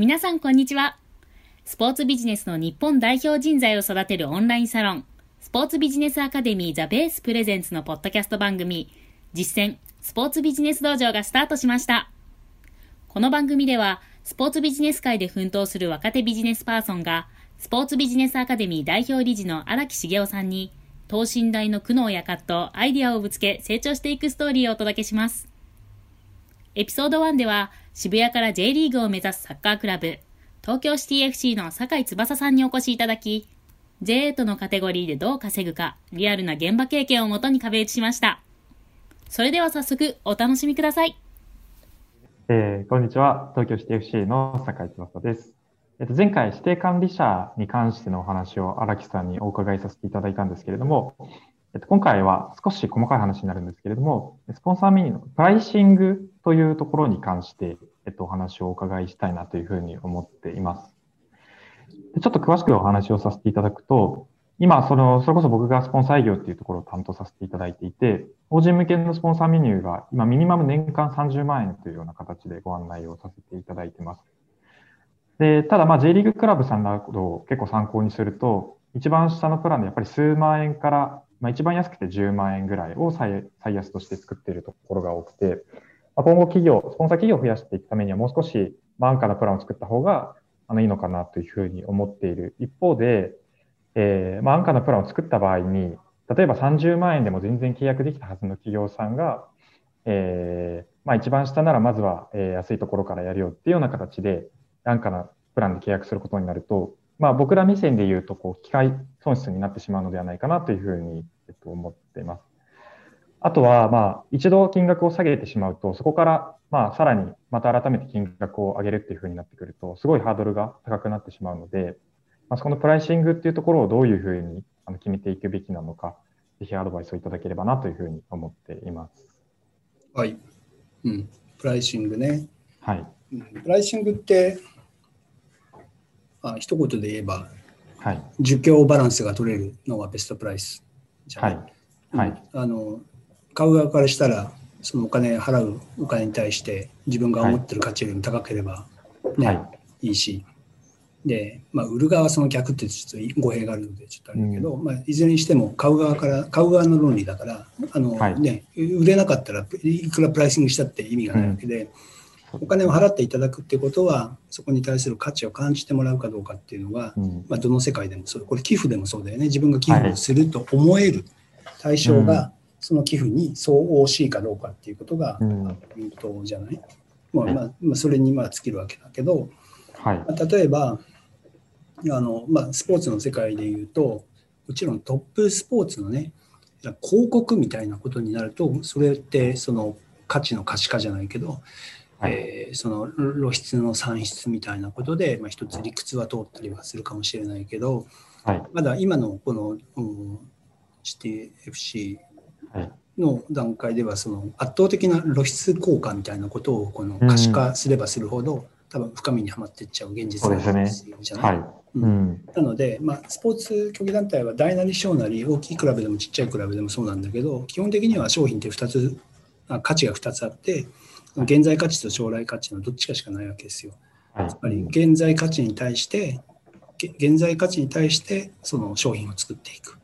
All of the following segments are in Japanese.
皆さんこんにちは。スポーツビジネスの日本代表人材を育てるオンラインサロン、スポーツビジネスアカデミーザベースプレゼンツのポッドキャスト番組、実践スポーツビジネス道場がスタートしました。この番組では、スポーツビジネス界で奮闘する若手ビジネスパーソンが、スポーツビジネスアカデミー代表理事の荒木茂雄さんに、等身大の苦悩や葛藤、アイディアをぶつけ成長していくストーリーをお届けします。エピソード1では、渋谷から J リーグを目指すサッカークラブ、東京シティ FC の酒井翼さんにお越しいただき、J8 のカテゴリーでどう稼ぐか、リアルな現場経験をもとに壁打ちしました。それでは早速、お楽しみください。えー、こんにちは。東京シティ FC の酒井翼です。えっと、前回、指定管理者に関してのお話を荒木さんにお伺いさせていただいたんですけれども、えっと、今回は少し細かい話になるんですけれども、スポンサーメニューのプライシングというところに関して、えっと、お話をお伺いしたいなというふうに思っています。ちょっと詳しくお話をさせていただくと、今、その、それこそ僕がスポンサー営業っていうところを担当させていただいていて、法人向けのスポンサーメニューが今ミニマム年間30万円というような形でご案内をさせていただいてます。で、ただまあ J リーグクラブさんなどを結構参考にすると、一番下のプランでやっぱり数万円から、まあ一番安くて10万円ぐらいを最最安として作っているところが多くて、まあ、今後企業、スポンサー企業を増やしていくためにはもう少し安価なプランを作った方があのいいのかなというふうに思っている。一方で、えー、まあ、安価なプランを作った場合に、例えば30万円でも全然契約できたはずの企業さんが、えー、まあ、一番下ならまずは、えー、安いところからやるよっていうような形で、安価なプランで契約することになると、まあ、僕ら目線で言うと、こう、機械損失になってしまうのではないかなというふうに、えっと、思っています。あとは、まあ、一度金額を下げてしまうと、そこから、まあ、さらにまた改めて金額を上げるっていうふうになってくると、すごいハードルが高くなってしまうので、まあ、そこのプライシングっていうところをどういうふうに決めていくべきなのか、ぜひアドバイスをいただければなというふうに思っています。はい。うん。プライシングね。はい。プライシングって、あ一言で言えば、はい、儒教バランスが取れるのはベストプライスじゃない。はい。はい、あの買う側からしたら、そのお金払うお金に対して自分が思ってる価値よりも高ければね、はい、いいし、で、まあ、売る側はその逆ってちょっと語弊があるのでちょっとあるんだけど、うん、まあ、いずれにしても買う側から買う側の論理だからあの、はい、ね、売れなかったらいくらプライシングしたって意味がないわけで、うん、お金を払っていただくっていうことはそこに対する価値を感じてもらうかどうかっていうのが、うん、まあ、どの世界でもそうこれ寄付でもそうだよね。自分が寄付をすると思える対象が、その寄付に相応しいかどうかっていうことがポイントじゃない、まあまあ、まあ、それにまあ尽きるわけだけど、はい、例えばあの、まあ、スポーツの世界でいうともちろんトップスポーツのね広告みたいなことになるとそれってその価値の可視化じゃないけど、はい、えー、その露出の算出みたいなことで、まあ、一つ理屈は通ったりはするかもしれないけど、はい、まだ今のこの、うん、シティ FC の段階ではその圧倒的な露出効果みたいなことをこの可視化すればするほど、多分深みにはまっていっちゃう現実なんですよじゃない、うん、なので、まあ、スポーツ競技団体は大なり小なり大きいクラブでもちっちゃいクラブでもそうなんだけど基本的には商品って2つ価値が2つあって現在価値と将来価値のどっちかしかないわけですよ。つまり現在価値に対して現在価値に対してその商品を作っていく。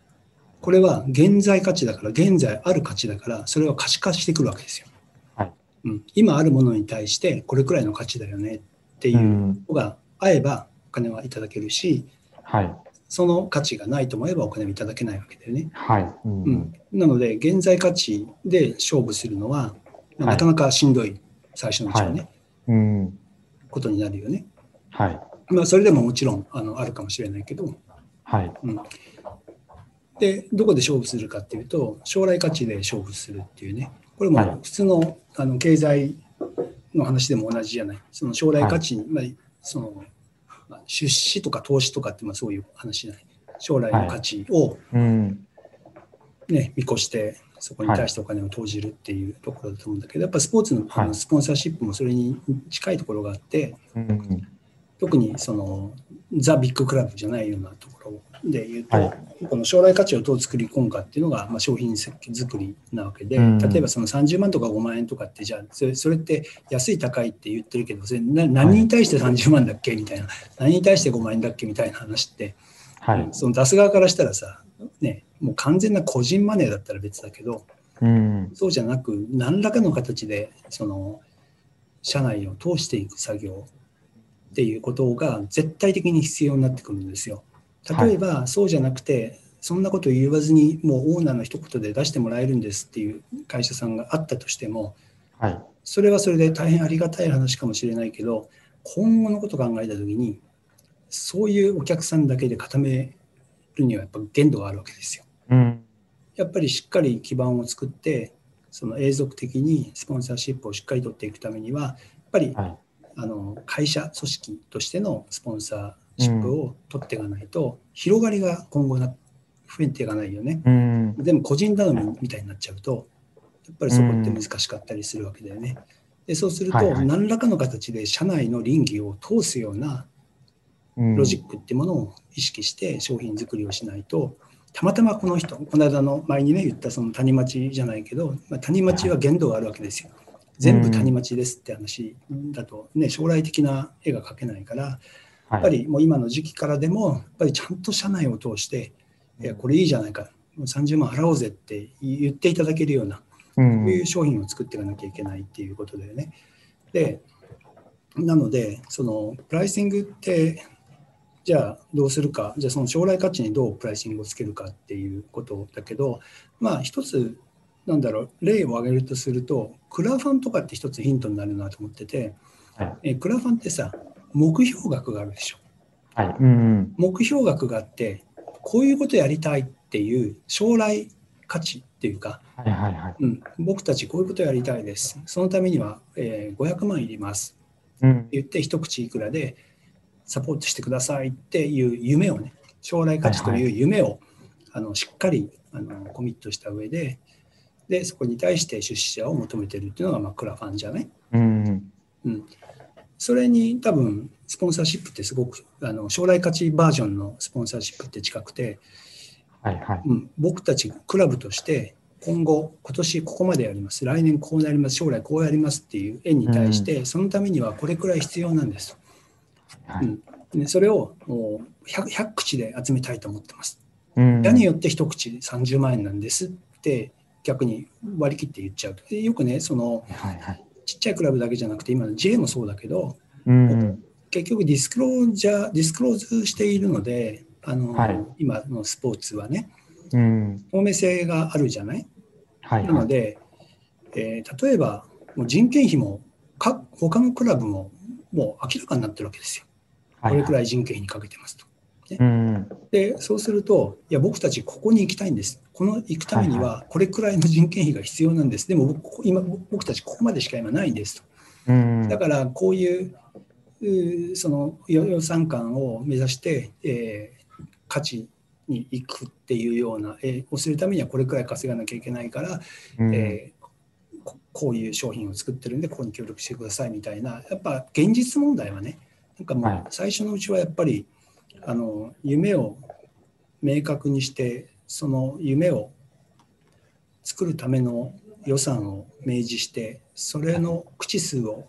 これは現在価値だから、現在ある価値だから、それは可視化してくるわけですよ。はい、うん、今あるものに対して、これくらいの価値だよねっていうのが合えば、お金はいただけるし、はい、その価値がないと思えばお金はいただけないわけだよね。はい、うん、うん、なので、現在価値で勝負するのは、なかなかしんどい、最初のうちはね、うん、ことになるよね。はい。まあ、それでももちろんあのあるかもしれないけど、はい。うんで、どこで勝負するかっていうと、将来価値で勝負するっていうね、これも普通のあの経済の話でも同じじゃない。その将来価値に、はい、まあ、その、まあ、出資とか投資とかってまあそういう話じゃない。将来の価値を、ね、見越して、そこに対してお金を投じるっていうところだと思うんだけど、やっぱスポーツのあのスポンサーシップもそれに近いところがあって、特にそのザ・ビッグクラブじゃないようなところで言うと、はい。この将来価値をどう作り込むかっていうのが、まあ、商品設計作りなわけで、うん。例えばその30万とか5万円とかって、じゃあそれ、それって安い高いって言ってるけど、それな何に対して30万だっけみたいな、何に対して5万円だっけみたいな話って、はい。その出す側からしたらさ、ね、もう完全な個人マネーだったら別だけど、うん。そうじゃなく、何らかの形で、その、社内を通していく作業っていうことが絶対的に必要になってくるんですよ。例えば、そうじゃなくて、そんなこと言わずに、もうオーナーの一言で出してもらえるんですっていう会社さんがあったとしても、はい。それはそれで大変ありがたい話かもしれないけど、今後のことを考えたときに、そういうお客さんだけで固めるにはやっぱ限度があるわけですよ。うん。やっぱりしっかり基盤を作って、その永続的にスポンサーシップをしっかり取っていくためには、やっぱりはい。あの会社、組織としてのスポンサーシップを取っていかないと、広がりが今後な増えていかないよね。うん。でも個人頼みみたいになっちゃうと、やっぱりそこって難しかったりするわけだよね。でそうすると、何らかの形で社内の倫理を通すようなうんロジックってものを意識して商品作りをしないと、たまたまこの人、この間の前にね、言ったその谷町じゃないけど、まあ、谷町は限度があるわけですよ。全部谷町ですって話だと、ね、将来的な絵が描けないから、やはいっぱりもう今の時期からでも、やっぱりちゃんと社内を通して、いや、これいいじゃないか、もう30万払おうぜって言っていただけるような、う。こうんいう商品を作っていかなきゃいけないっていうことだよね。で、なので、そのプライシングって、じゃあどうするか、じゃあその将来価値にどうプライシングをつけるかっていうことだけど、まあ一つ、なんだろう、例を挙げるとすると、クラファンとかって一つヒントになるなと思ってて、はい。えクラファンってさ、目標額があるでしょ。はい。うん。目標額があって、こういうことやりたいっていう将来価値っていうか、はいはいはい。うん、僕たちこういうことやりたいです。そのためには、えー500万いります。うん。言って一口いくらでサポートしてくださいっていう夢をね、将来価値という夢を、あのしっかりあのコミットした上で、で、そこに対して出資者を求めてるっていうのが、まあ、クラファンじゃない？うん。うん。それに多分、スポンサーシップってすごく、あの将来価値バージョンのスポンサーシップって近くて、はいはい。うん、僕たちクラブとして今後今年ここまでやります。来年こうなります。将来こうやりますっていう円に対して、そのためにはこれくらい必要なんですはい。と、でそれをもう 100, 100口で集めたいと思ってますうん。故によって一口30万円なんですって逆に割り切って言っちゃうとでよくねそのはいはい。ちっちゃいクラブだけじゃなくて今の J もそうだけどうん。結局ディスクロージャーディスクローズしているのであの、はい今のスポーツはねうん。透明性があるじゃない？はいはい。なので、えー例えばもう人件費もか他のクラブももう明らかになってるわけですよ。これくい。らい人件費にかけてますと。うん。で、そうすると、いや、僕たちここに行きたいんです。この行くためにはこれくらいの人件費が必要なんです。でも僕、今、僕たちここまでしか今ないんですと。うん。だから、こういう、その予予算感を目指して、えー価値に行くっていうような、えーをするためにはこれくらい稼がなきゃいけないから、うんえーここういう商品を作ってるんで、ここに協力してくださいみたいな、やっぱ現実問題はね、なんかもはい。う最初のうちはやっぱり、あの夢を明確にして、その夢を作るための予算を明示して、それの口数を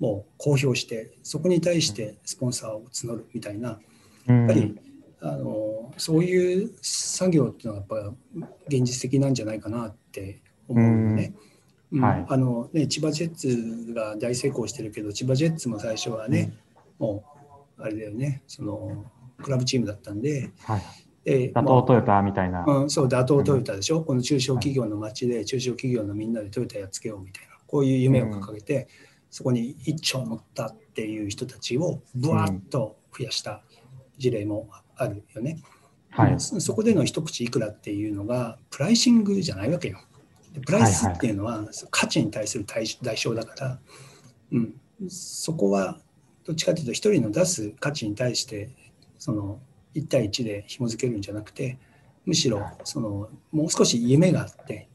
もう公表して、そこに対してスポンサーを募るみたいな、ややっぱり、あのそういう作業っていうのはやっぱ現実的なんじゃないかなって思うよね。うんんうはいあのね千葉ジェッツが大成功してるけど千葉ジェッツも最初はね、もうあれだよねそのクラブチームだったんで、はい。で打倒トヨタみたいな。うん、そう打倒トヨタでしょ、この中小企業の街で中小企業のみんなでトヨタやっつけようみたいなこういう夢を掲げて、そこに一丁乗ったっていう人たちをぶわっと増やした事例もあるよね。はい。そそこでの一口いくらっていうのがプライシングじゃないわけよ。でプライスっていうのは価値に対する代代償だから、うん、そこはどっちかというと一人の出す価値に対してその1対1で紐付けるんじゃなくてむしろそのもう少し夢があって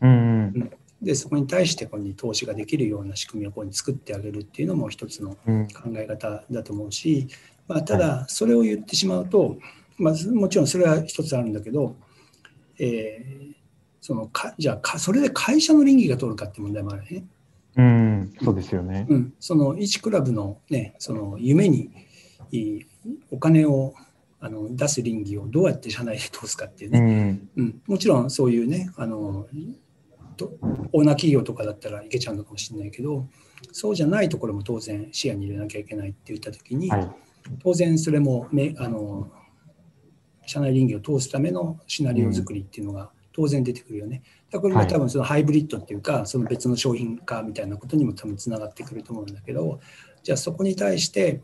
うん。でそこに対してここに投資ができるような仕組みをここに作ってあげるっていうのも一つのうん。考え方だと思うし、まあ、ただそれを言ってしまうとまあ、もちろんそれは一つあるんだけど、えー、そのかじゃあか、それで会社の倫理が通るかっていう問題もあるね。うん、そうですよね。うん、その1クラブの,、ね、その夢にお金をあの出す倫理をどうやって社内で通すかっていうね、うん、うん、もちろんそういうねあのとオーナー企業とかだったらいけちゃうのかもしれないけどそうじゃないところも当然視野に入れなきゃいけないって言った時に、はい、当然それもめあの社内倫理を通すためのシナリオ作りっていうのが当然出てくるよね。これも多分そのハイブリッドっていうか、その別の商品化みたいなことにも多分つながってくると思うんだけど、じゃあそこに対して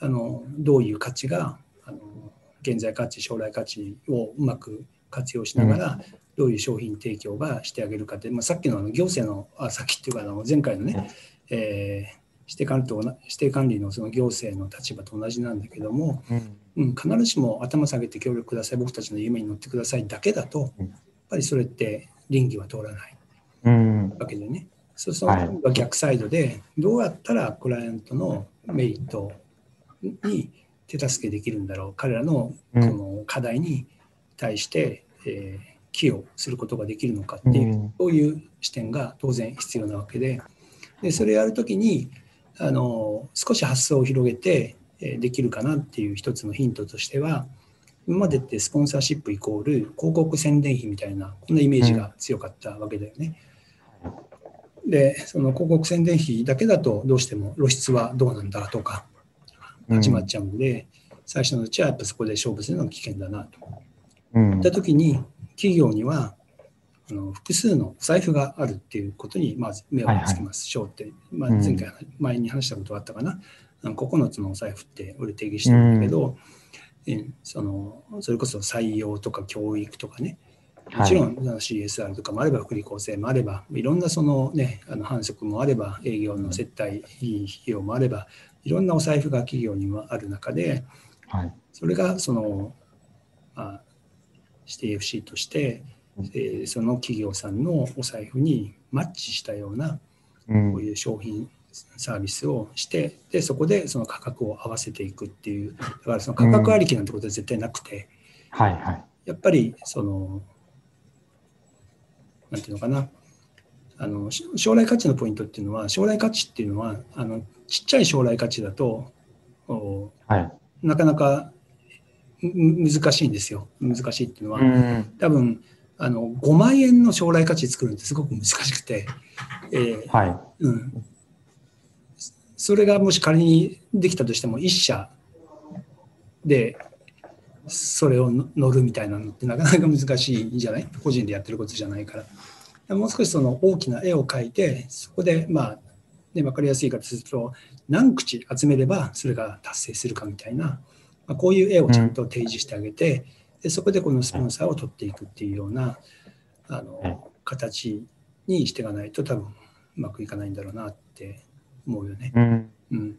あのどういう価値があの現在価値、将来価値をうまく活用しながら、どういう商品提供がしてあげるかって、まあ、さっきのあの行政のあさっきっていうかあの前回のね、えー、指定管理と指定管理のその行政の立場と同じなんだけども、うん、必ずしも頭下げて協力ください僕たちの夢に乗ってくださいだけだと、ぱりそれって倫理は通らない。わけでね、そうすると逆サイドでどうやったらクライアントのメリットに手助けできるんだろう。彼らのこの課題に対して、えー、寄与することができるのかっていう、そういう視点が当然必要なわけで。でそれやるときにあの少し発想を広げてできるかなっていう一つのヒントとしては今までってスポンサーシップイコール広告宣伝費みたいなこんなイメージが強かったわけだよね。でその広告宣伝費だけだとどうしても露出はどうなんだとか始まっちゃうんで、最初のうちはやっぱそこで勝負するのが危険だなと。うん、った時に企業にはあの複数の財布があるっていうことにまず目をつけましょうって、はい。はい、まあ、前回、前に話したことがあったかな、うん、9つのお財布って俺定義してるんだけど、うん、そのそれこそ採用とか教育とかね。もちろん CSR とかもあれば福利厚生もあればいろんなその、ね、あの反則もあれば営業の接待費用もあればいろんなお財布が企業にはある中で、はい、それがその、まあ、指定 FC としてえー、その企業さんのお財布にマッチしたようなこういう商品サービスをしてでそこでその価格を合わせていくっていうだからその価格ありきなんてことは絶対なくて、はいはい、やっぱりそのなんていうのかな。あの将来価値のポイントっていうのは将来価値っていうのはあのちっちゃい将来価値だと、はい、なかなか難しいんですよ。難しいっていうのは、多分あの5万円の将来価値作るってすごく難しくて、えー、はい。うん、それがもし仮にできたとしても1社でそれを乗るみたいなのってなかなか難しいんじゃない？個人でやってることじゃないから。もう少しその大きな絵を描いてそこでまあ、ね、分かりやすい形すると何口集めればそれが達成するかみたいな、まあ、こういう絵をちゃんと提示してあげて、うんでそこでこのスポンサーを取っていくっていうようなあの形にしていかないと多分うまくいかないんだろうなって思うよね。うん、うん、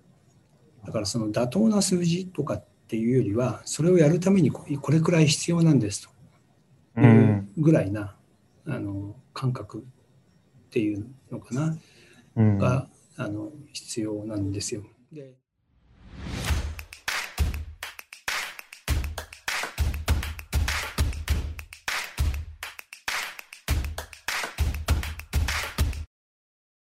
だからその妥当な数字とかっていうよりはそれをやるためにこれくらい必要なんですと。いうぐらいな、あの感覚っていうのかな、があの必要なんですよ。で